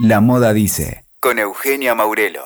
La Moda Dice, con Eugenia Maurelo.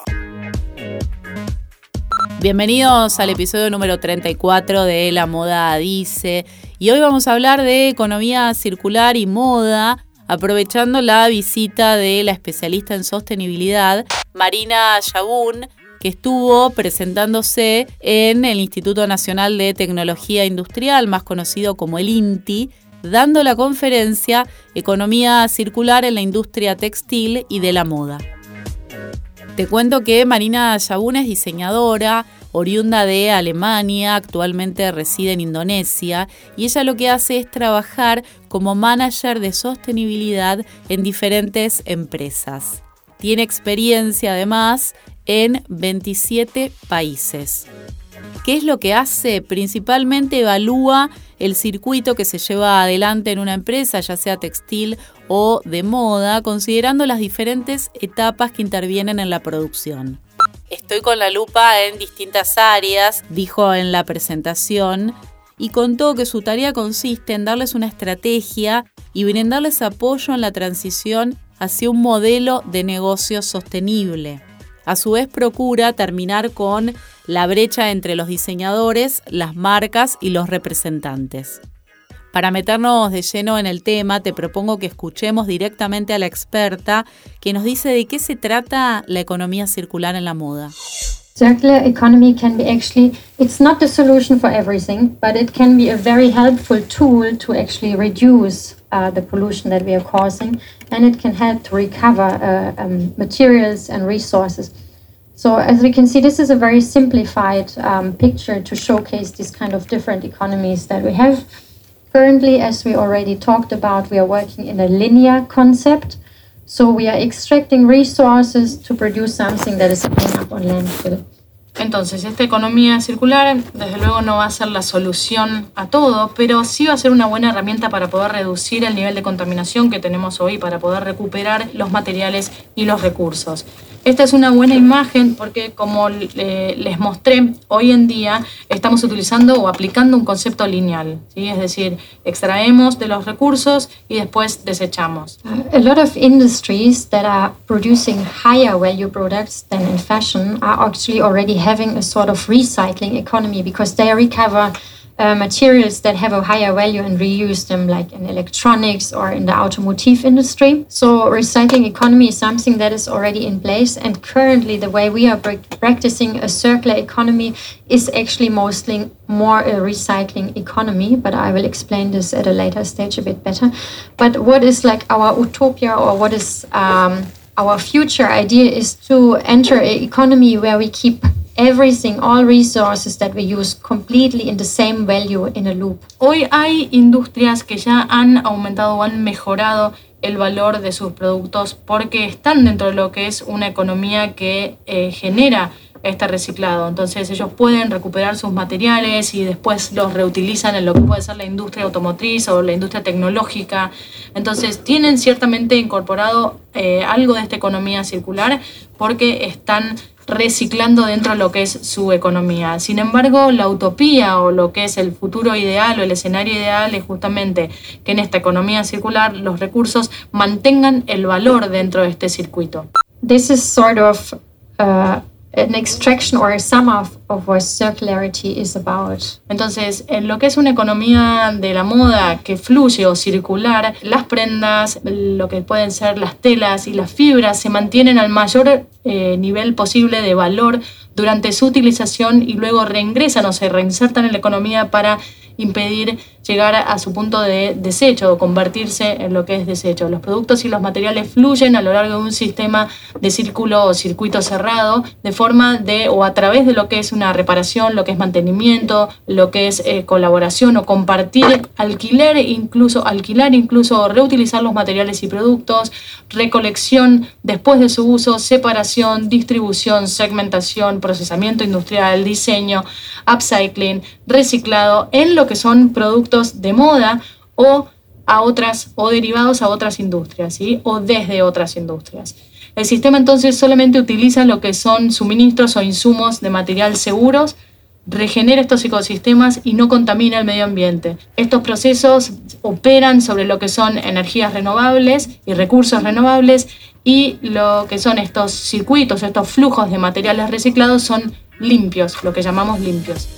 Bienvenidos al episodio número 34 de La Moda Dice. Y hoy vamos a hablar de economía circular y moda, aprovechando la visita de la especialista en sostenibilidad, Marina Yabún, que estuvo presentándose en el Instituto Nacional de Tecnología Industrial, más conocido como el INTI, dando la conferencia Economía Circular en la Industria Textil y de la Moda. Te cuento que Marina Yabun es diseñadora, oriunda de Alemania, actualmente reside en Indonesia y ella lo que hace es trabajar como manager de sostenibilidad en diferentes empresas. Tiene experiencia además en 27 países. ¿Qué es lo que hace? Principalmente evalúa el circuito que se lleva adelante en una empresa, ya sea textil o de moda, considerando las diferentes etapas que intervienen en la producción. Estoy con la lupa en distintas áreas, dijo en la presentación, y contó que su tarea consiste en darles una estrategia y brindarles apoyo en la transición hacia un modelo de negocio sostenible. A su vez procura terminar con la brecha entre los diseñadores, las marcas y los representantes. Para meternos de lleno en el tema, te propongo que escuchemos directamente a la experta que nos dice de qué se trata la economía circular en la moda. Circular economy can be actually, it's not the solution for everything, but it can be a very helpful tool to actually reduce uh, the pollution that we are causing, and it can help to recover uh, um, materials and resources. So as we can see, this is a very simplified um, picture to showcase these kind of different economies that we have. Currently, as we already talked about, we are working in a linear concept. So we are extracting resources to produce something that is ending up on landfill. Entonces, esta economía circular, desde luego, no va a ser la solución a todo, pero sí va a ser una buena herramienta para poder reducir el nivel de contaminación que tenemos hoy, para poder recuperar los materiales y los recursos. Esta es una buena imagen porque, como les mostré, hoy en día estamos utilizando o aplicando un concepto lineal, ¿sí? es decir, extraemos de los recursos y después desechamos. A lot of industries that are producing higher value products than in fashion are actually already having a sort of recycling economy because they recover uh, materials that have a higher value and reuse them, like in electronics or in the automotive industry. So, recycling economy is something that is already in place. And currently, the way we are practicing a circular economy is actually mostly more a recycling economy. But I will explain this at a later stage a bit better. But what is like our utopia or what is um, our future idea is to enter an economy where we keep everything, all resources that we use completely in the same value in a loop. Hoy hay industrias que ya han aumentado o han mejorado el valor de sus productos porque están dentro de lo que es una economía que eh, genera este reciclado. Entonces ellos pueden recuperar sus materiales y después los reutilizan en lo que puede ser la industria automotriz o la industria tecnológica. Entonces tienen ciertamente incorporado eh, algo de esta economía circular porque están reciclando dentro de lo que es su economía. Sin embargo, la utopía o lo que es el futuro ideal o el escenario ideal es justamente que en esta economía circular los recursos mantengan el valor dentro de este circuito. This is sort of uh, an extraction or a sum of, what circularity is about. Entonces, en lo que es una economía de la moda que fluye o circular, las prendas, lo que pueden ser las telas y las fibras se mantienen al mayor eh, nivel posible de valor durante su utilización y luego reingresan o se reinsertan en la economía para impedir llegar a su punto de desecho o convertirse en lo que es desecho. Los productos y los materiales fluyen a lo largo de un sistema de círculo o circuito cerrado de forma de o a través de lo que es una reparación, lo que es mantenimiento, lo que es eh, colaboración o compartir, alquiler incluso, alquilar incluso, reutilizar los materiales y productos, recolección después de su uso, separación, distribución, segmentación, procesamiento industrial, diseño, upcycling, reciclado en lo que son productos de moda o a otras o derivados a otras industrias, o desde otras industrias. El sistema entonces solamente utiliza lo que son suministros o insumos de material seguros, regenera estos ecosistemas y no contamina el medio ambiente. Estos procesos operan sobre lo que son energías renovables y recursos renovables y lo que son estos circuitos, estos flujos de materiales reciclados son limpios, lo que llamamos limpios.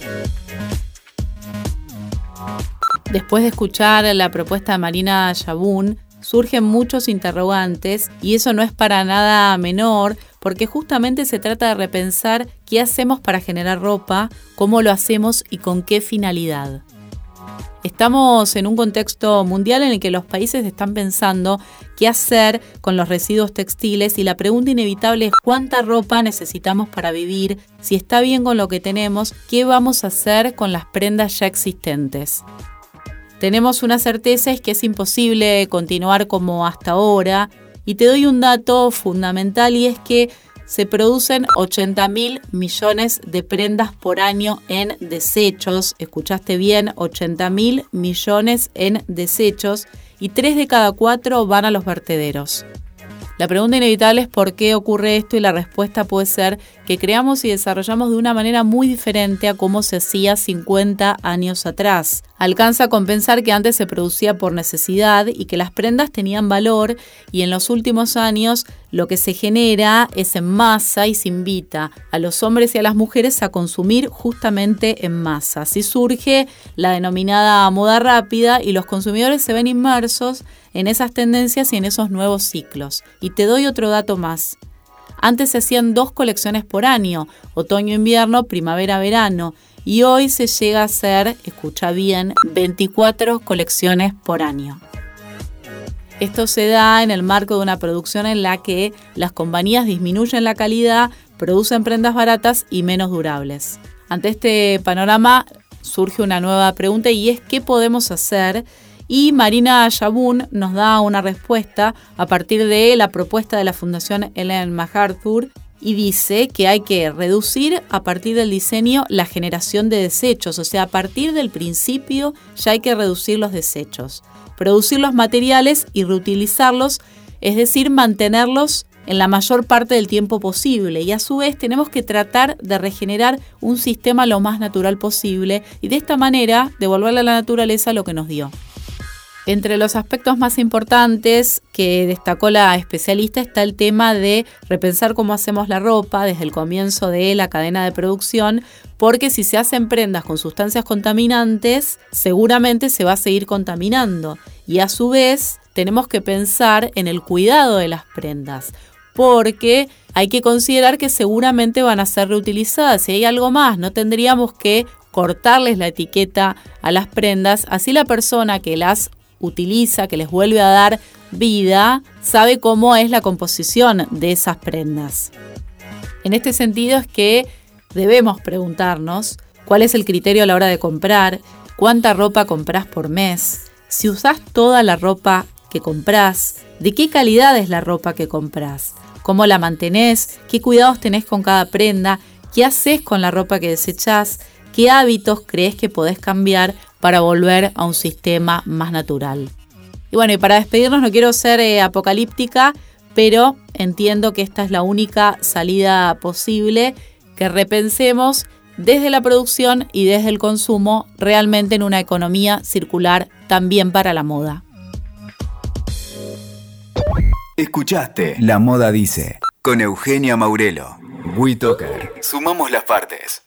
Después de escuchar la propuesta de Marina Yabún, surgen muchos interrogantes y eso no es para nada menor porque justamente se trata de repensar qué hacemos para generar ropa, cómo lo hacemos y con qué finalidad. Estamos en un contexto mundial en el que los países están pensando qué hacer con los residuos textiles y la pregunta inevitable es cuánta ropa necesitamos para vivir, si está bien con lo que tenemos, qué vamos a hacer con las prendas ya existentes. Tenemos una certeza es que es imposible continuar como hasta ahora y te doy un dato fundamental y es que se producen 80 mil millones de prendas por año en desechos. Escuchaste bien, 80 mil millones en desechos y 3 de cada 4 van a los vertederos. La pregunta inevitable es por qué ocurre esto y la respuesta puede ser que creamos y desarrollamos de una manera muy diferente a cómo se hacía 50 años atrás. Alcanza a compensar que antes se producía por necesidad y que las prendas tenían valor y en los últimos años lo que se genera es en masa y se invita a los hombres y a las mujeres a consumir justamente en masa. Así surge la denominada moda rápida y los consumidores se ven inmersos en esas tendencias y en esos nuevos ciclos. Y te doy otro dato más. Antes se hacían dos colecciones por año, otoño-invierno, primavera-verano, y hoy se llega a hacer, escucha bien, 24 colecciones por año. Esto se da en el marco de una producción en la que las compañías disminuyen la calidad, producen prendas baratas y menos durables. Ante este panorama surge una nueva pregunta y es ¿qué podemos hacer y Marina Yabun nos da una respuesta a partir de la propuesta de la Fundación Ellen MacArthur y dice que hay que reducir a partir del diseño la generación de desechos, o sea, a partir del principio ya hay que reducir los desechos, producir los materiales y reutilizarlos, es decir, mantenerlos en la mayor parte del tiempo posible. Y a su vez tenemos que tratar de regenerar un sistema lo más natural posible y de esta manera devolverle a la naturaleza lo que nos dio. Entre los aspectos más importantes que destacó la especialista está el tema de repensar cómo hacemos la ropa desde el comienzo de la cadena de producción, porque si se hacen prendas con sustancias contaminantes, seguramente se va a seguir contaminando. Y a su vez, tenemos que pensar en el cuidado de las prendas, porque hay que considerar que seguramente van a ser reutilizadas. Si hay algo más, no tendríamos que cortarles la etiqueta a las prendas, así la persona que las utiliza, que les vuelve a dar vida, sabe cómo es la composición de esas prendas. En este sentido es que debemos preguntarnos cuál es el criterio a la hora de comprar, cuánta ropa compras por mes, si usas toda la ropa que compras, de qué calidad es la ropa que compras, cómo la mantenés, qué cuidados tenés con cada prenda, qué haces con la ropa que desechás, qué hábitos crees que podés cambiar para volver a un sistema más natural. Y bueno, y para despedirnos no quiero ser eh, apocalíptica, pero entiendo que esta es la única salida posible, que repensemos desde la producción y desde el consumo realmente en una economía circular también para la moda. Escuchaste La Moda Dice con Eugenia Maurelo. WeToker. Sumamos las partes.